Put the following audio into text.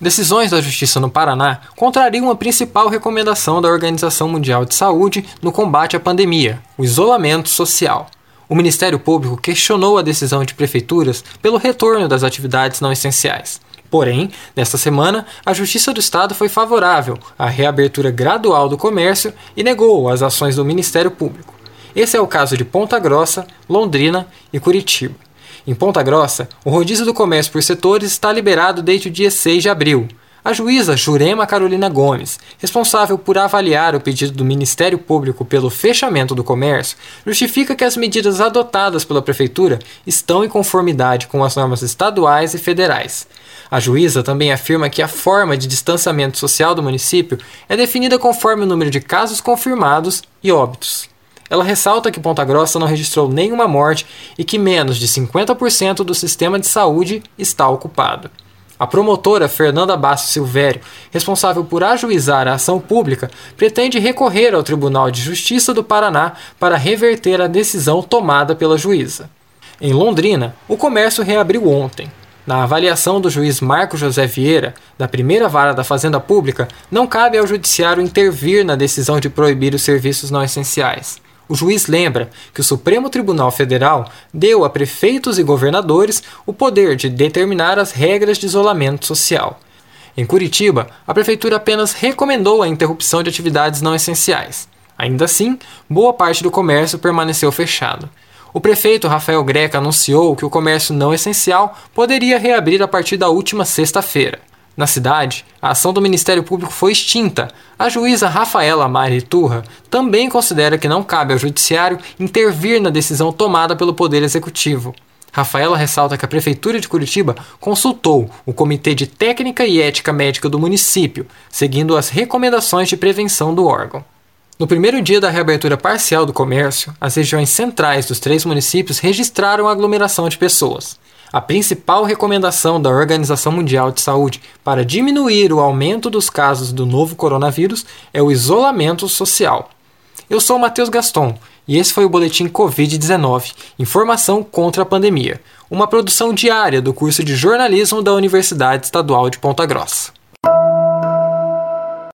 Decisões da Justiça no Paraná contrariam a principal recomendação da Organização Mundial de Saúde no combate à pandemia, o isolamento social. O Ministério Público questionou a decisão de prefeituras pelo retorno das atividades não essenciais. Porém, nesta semana, a Justiça do Estado foi favorável à reabertura gradual do comércio e negou as ações do Ministério Público. Esse é o caso de Ponta Grossa, Londrina e Curitiba. Em Ponta Grossa, o rodízio do comércio por setores está liberado desde o dia 6 de abril. A juíza Jurema Carolina Gomes, responsável por avaliar o pedido do Ministério Público pelo fechamento do comércio, justifica que as medidas adotadas pela Prefeitura estão em conformidade com as normas estaduais e federais. A juíza também afirma que a forma de distanciamento social do município é definida conforme o número de casos confirmados e óbitos. Ela ressalta que Ponta Grossa não registrou nenhuma morte e que menos de 50% do sistema de saúde está ocupado. A promotora Fernanda Basso Silvério, responsável por ajuizar a ação pública, pretende recorrer ao Tribunal de Justiça do Paraná para reverter a decisão tomada pela juíza. Em Londrina, o comércio reabriu ontem. Na avaliação do juiz Marco José Vieira, da primeira vara da Fazenda Pública, não cabe ao Judiciário intervir na decisão de proibir os serviços não essenciais. O juiz lembra que o Supremo Tribunal Federal deu a prefeitos e governadores o poder de determinar as regras de isolamento social. Em Curitiba, a prefeitura apenas recomendou a interrupção de atividades não essenciais. Ainda assim, boa parte do comércio permaneceu fechado. O prefeito Rafael Greca anunciou que o comércio não essencial poderia reabrir a partir da última sexta-feira. Na cidade, a ação do Ministério Público foi extinta. A juíza Rafaela Mari Turra também considera que não cabe ao Judiciário intervir na decisão tomada pelo Poder Executivo. Rafaela ressalta que a Prefeitura de Curitiba consultou o Comitê de Técnica e Ética Médica do município, seguindo as recomendações de prevenção do órgão. No primeiro dia da reabertura parcial do comércio, as regiões centrais dos três municípios registraram aglomeração de pessoas. A principal recomendação da Organização Mundial de Saúde para diminuir o aumento dos casos do novo coronavírus é o isolamento social. Eu sou Matheus Gaston e esse foi o Boletim Covid-19 Informação contra a Pandemia, uma produção diária do curso de jornalismo da Universidade Estadual de Ponta Grossa.